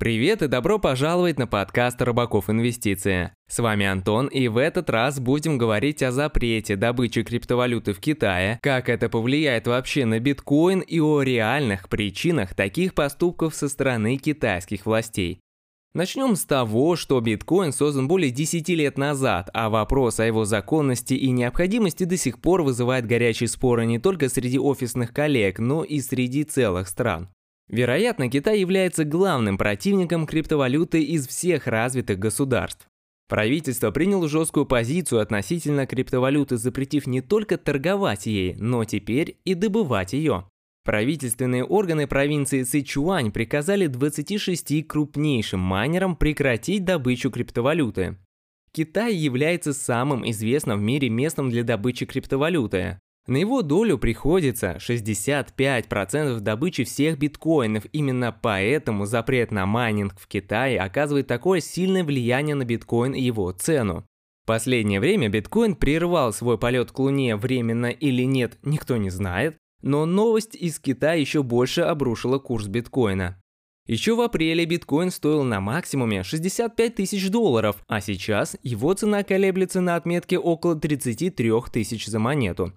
Привет и добро пожаловать на подкаст «Рыбаков Инвестиции». С вами Антон, и в этот раз будем говорить о запрете добычи криптовалюты в Китае, как это повлияет вообще на биткоин и о реальных причинах таких поступков со стороны китайских властей. Начнем с того, что биткоин создан более 10 лет назад, а вопрос о его законности и необходимости до сих пор вызывает горячие споры не только среди офисных коллег, но и среди целых стран. Вероятно, Китай является главным противником криптовалюты из всех развитых государств. Правительство приняло жесткую позицию относительно криптовалюты, запретив не только торговать ей, но теперь и добывать ее. Правительственные органы провинции Сычуань приказали 26 крупнейшим майнерам прекратить добычу криптовалюты. Китай является самым известным в мире местом для добычи криптовалюты. На его долю приходится 65% добычи всех биткоинов. Именно поэтому запрет на майнинг в Китае оказывает такое сильное влияние на биткоин и его цену. В последнее время биткоин прервал свой полет к Луне временно или нет, никто не знает, но новость из Китая еще больше обрушила курс биткоина. Еще в апреле биткоин стоил на максимуме 65 тысяч долларов, а сейчас его цена колеблется на отметке около 33 тысяч за монету.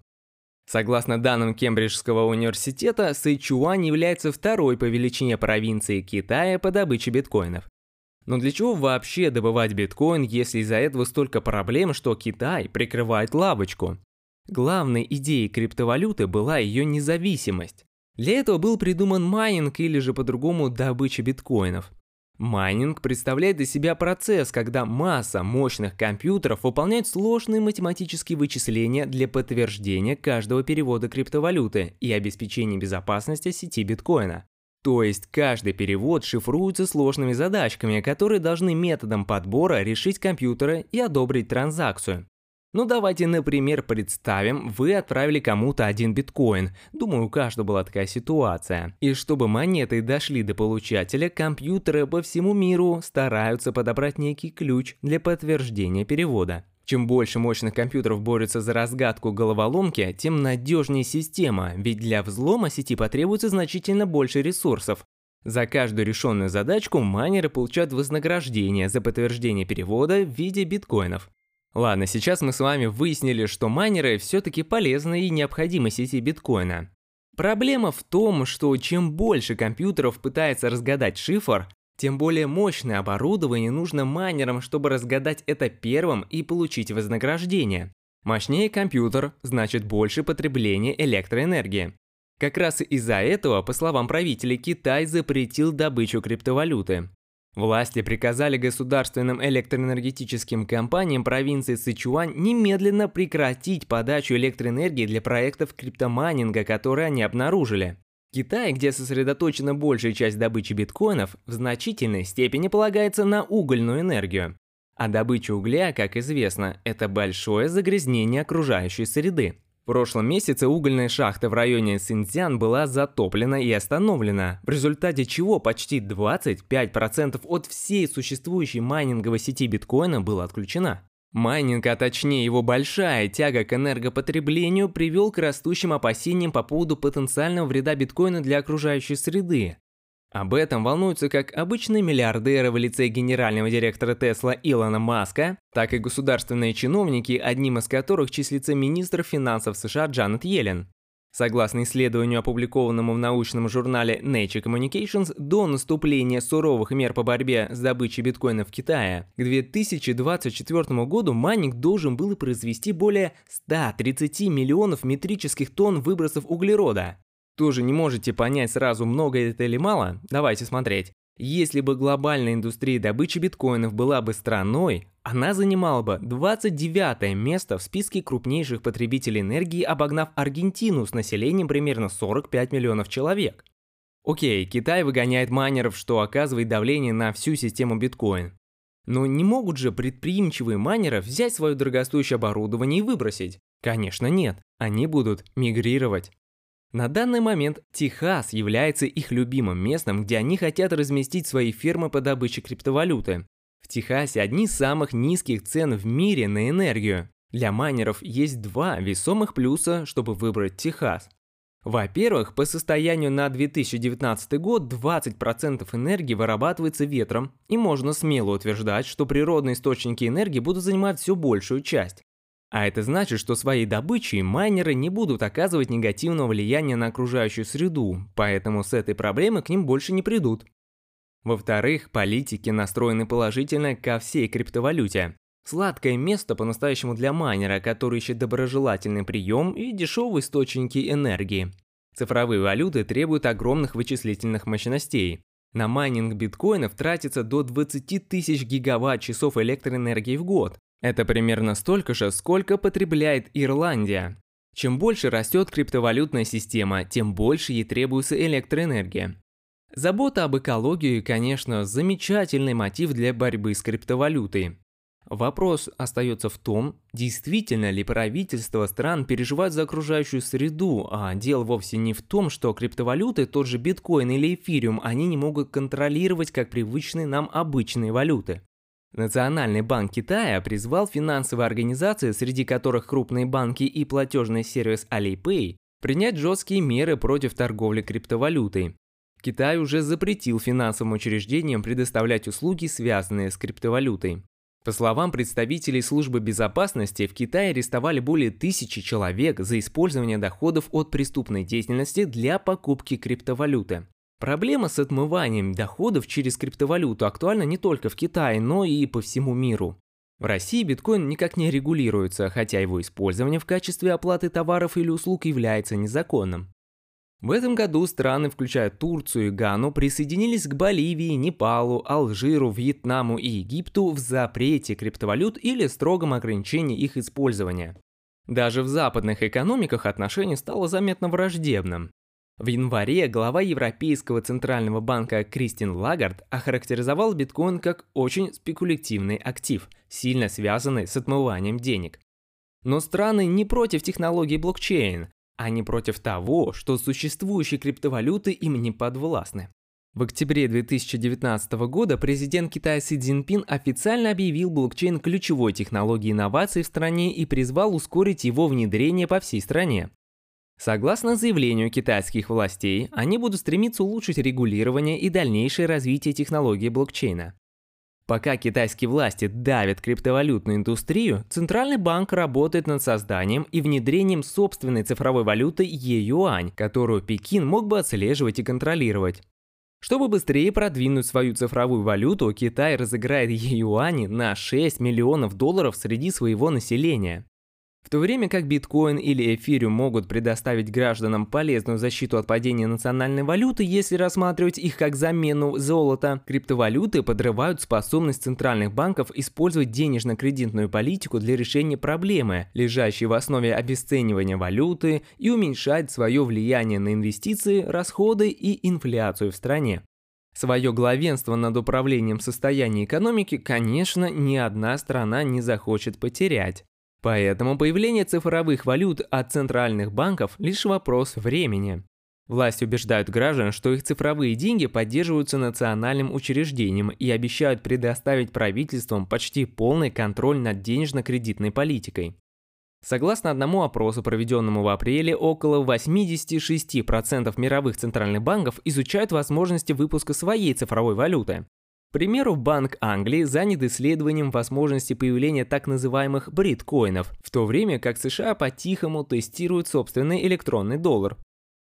Согласно данным Кембриджского университета, Сычуань является второй по величине провинцией Китая по добыче биткоинов. Но для чего вообще добывать биткоин, если из-за этого столько проблем, что Китай прикрывает лавочку? Главной идеей криптовалюты была ее независимость. Для этого был придуман майнинг или же по-другому добыча биткоинов. Майнинг представляет из себя процесс, когда масса мощных компьютеров выполняет сложные математические вычисления для подтверждения каждого перевода криптовалюты и обеспечения безопасности сети биткоина. То есть каждый перевод шифруется сложными задачками, которые должны методом подбора решить компьютеры и одобрить транзакцию. Ну давайте, например, представим, вы отправили кому-то один биткоин. Думаю, у каждого была такая ситуация. И чтобы монеты дошли до получателя, компьютеры по всему миру стараются подобрать некий ключ для подтверждения перевода. Чем больше мощных компьютеров борются за разгадку головоломки, тем надежнее система, ведь для взлома сети потребуется значительно больше ресурсов. За каждую решенную задачку майнеры получают вознаграждение за подтверждение перевода в виде биткоинов. Ладно, сейчас мы с вами выяснили, что майнеры все-таки полезны и необходимы сети биткоина. Проблема в том, что чем больше компьютеров пытается разгадать шифр, тем более мощное оборудование нужно майнерам, чтобы разгадать это первым и получить вознаграждение. Мощнее компьютер, значит больше потребление электроэнергии. Как раз из-за этого, по словам правителей, Китай запретил добычу криптовалюты. Власти приказали государственным электроэнергетическим компаниям провинции Сычуань немедленно прекратить подачу электроэнергии для проектов криптомайнинга, которые они обнаружили. Китай, где сосредоточена большая часть добычи биткоинов, в значительной степени полагается на угольную энергию. А добыча угля, как известно, это большое загрязнение окружающей среды. В прошлом месяце угольная шахта в районе Синьцзян была затоплена и остановлена, в результате чего почти 25% от всей существующей майнинговой сети биткоина была отключена. Майнинг, а точнее его большая тяга к энергопотреблению, привел к растущим опасениям по поводу потенциального вреда биткоина для окружающей среды. Об этом волнуются как обычные миллиардеры в лице генерального директора Тесла Илона Маска, так и государственные чиновники, одним из которых числится министр финансов США Джанет Йеллен. Согласно исследованию, опубликованному в научном журнале Nature Communications, до наступления суровых мер по борьбе с добычей биткоина в Китае, к 2024 году майнинг должен был произвести более 130 миллионов метрических тонн выбросов углерода. Тоже не можете понять сразу, много это или мало? Давайте смотреть. Если бы глобальная индустрия добычи биткоинов была бы страной, она занимала бы 29 место в списке крупнейших потребителей энергии, обогнав Аргентину с населением примерно 45 миллионов человек. Окей, Китай выгоняет майнеров, что оказывает давление на всю систему биткоин. Но не могут же предприимчивые майнеры взять свое дорогостоящее оборудование и выбросить? Конечно нет, они будут мигрировать. На данный момент Техас является их любимым местом, где они хотят разместить свои фермы по добыче криптовалюты. В Техасе одни из самых низких цен в мире на энергию. Для майнеров есть два весомых плюса, чтобы выбрать Техас. Во-первых, по состоянию на 2019 год 20% энергии вырабатывается ветром, и можно смело утверждать, что природные источники энергии будут занимать все большую часть. А это значит, что своей добычей майнеры не будут оказывать негативного влияния на окружающую среду, поэтому с этой проблемой к ним больше не придут. Во-вторых, политики настроены положительно ко всей криптовалюте. Сладкое место по-настоящему для майнера, который ищет доброжелательный прием и дешевые источники энергии. Цифровые валюты требуют огромных вычислительных мощностей. На майнинг биткоинов тратится до 20 тысяч гигаватт-часов электроэнергии в год. Это примерно столько же, сколько потребляет Ирландия. Чем больше растет криптовалютная система, тем больше ей требуется электроэнергия. Забота об экологии, конечно, замечательный мотив для борьбы с криптовалютой. Вопрос остается в том, действительно ли правительства стран переживают за окружающую среду, а дело вовсе не в том, что криптовалюты, тот же биткоин или эфириум, они не могут контролировать как привычные нам обычные валюты. Национальный банк Китая призвал финансовые организации, среди которых крупные банки и платежный сервис Alipay, принять жесткие меры против торговли криптовалютой. Китай уже запретил финансовым учреждениям предоставлять услуги, связанные с криптовалютой. По словам представителей службы безопасности, в Китае арестовали более тысячи человек за использование доходов от преступной деятельности для покупки криптовалюты. Проблема с отмыванием доходов через криптовалюту актуальна не только в Китае, но и по всему миру. В России биткоин никак не регулируется, хотя его использование в качестве оплаты товаров или услуг является незаконным. В этом году страны, включая Турцию и Гану, присоединились к Боливии, Непалу, Алжиру, Вьетнаму и Египту в запрете криптовалют или строгом ограничении их использования. Даже в западных экономиках отношение стало заметно враждебным. В январе глава Европейского центрального банка Кристин Лагард охарактеризовал биткоин как очень спекулятивный актив, сильно связанный с отмыванием денег. Но страны не против технологии блокчейн, а не против того, что существующие криптовалюты им не подвластны. В октябре 2019 года президент Китая Си Цзиньпин официально объявил блокчейн ключевой технологией инноваций в стране и призвал ускорить его внедрение по всей стране. Согласно заявлению китайских властей, они будут стремиться улучшить регулирование и дальнейшее развитие технологии блокчейна. Пока китайские власти давят криптовалютную индустрию, Центральный банк работает над созданием и внедрением собственной цифровой валюты Е-юань, которую Пекин мог бы отслеживать и контролировать. Чтобы быстрее продвинуть свою цифровую валюту, Китай разыграет Е-юани на 6 миллионов долларов среди своего населения. В то время как биткоин или эфириум могут предоставить гражданам полезную защиту от падения национальной валюты, если рассматривать их как замену золота, криптовалюты подрывают способность центральных банков использовать денежно-кредитную политику для решения проблемы, лежащей в основе обесценивания валюты, и уменьшать свое влияние на инвестиции, расходы и инфляцию в стране. Свое главенство над управлением состояния экономики, конечно, ни одна страна не захочет потерять. Поэтому появление цифровых валют от центральных банков – лишь вопрос времени. Власти убеждают граждан, что их цифровые деньги поддерживаются национальным учреждением и обещают предоставить правительствам почти полный контроль над денежно-кредитной политикой. Согласно одному опросу, проведенному в апреле, около 86% мировых центральных банков изучают возможности выпуска своей цифровой валюты примеру, Банк Англии занят исследованием возможности появления так называемых бриткоинов, в то время как США по-тихому тестируют собственный электронный доллар.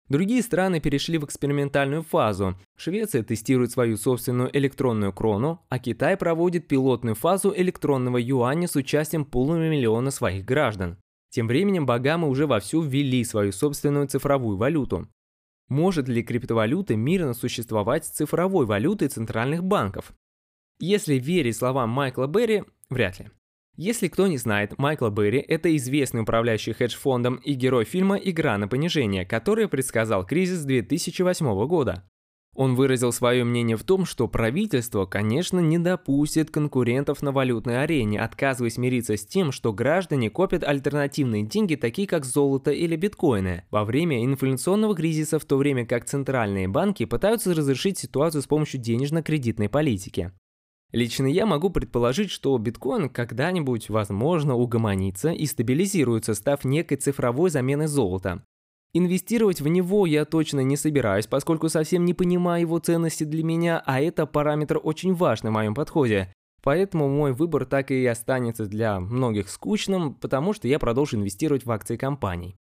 Другие страны перешли в экспериментальную фазу. Швеция тестирует свою собственную электронную крону, а Китай проводит пилотную фазу электронного юаня с участием полумиллиона своих граждан. Тем временем Багамы уже вовсю ввели свою собственную цифровую валюту. Может ли криптовалюта мирно существовать с цифровой валютой центральных банков? Если верить словам Майкла Берри, вряд ли. Если кто не знает, Майкл Берри – это известный управляющий хедж-фондом и герой фильма «Игра на понижение», который предсказал кризис 2008 года. Он выразил свое мнение в том, что правительство, конечно, не допустит конкурентов на валютной арене, отказываясь мириться с тем, что граждане копят альтернативные деньги, такие как золото или биткоины, во время инфляционного кризиса, в то время как центральные банки пытаются разрешить ситуацию с помощью денежно-кредитной политики. Лично я могу предположить, что биткоин когда-нибудь, возможно, угомонится и стабилизируется, став некой цифровой заменой золота. Инвестировать в него я точно не собираюсь, поскольку совсем не понимаю его ценности для меня, а это параметр очень важный в моем подходе. Поэтому мой выбор так и останется для многих скучным, потому что я продолжу инвестировать в акции компаний.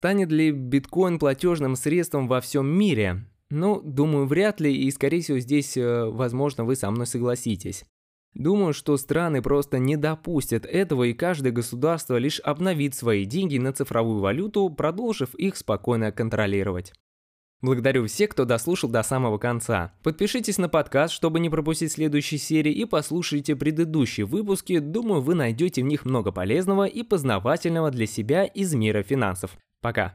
Станет ли биткоин платежным средством во всем мире? Ну, думаю, вряд ли, и скорее всего здесь, э, возможно, вы со мной согласитесь. Думаю, что страны просто не допустят этого, и каждое государство лишь обновит свои деньги на цифровую валюту, продолжив их спокойно контролировать. Благодарю всех, кто дослушал до самого конца. Подпишитесь на подкаст, чтобы не пропустить следующие серии, и послушайте предыдущие выпуски. Думаю, вы найдете в них много полезного и познавательного для себя из мира финансов. Пока.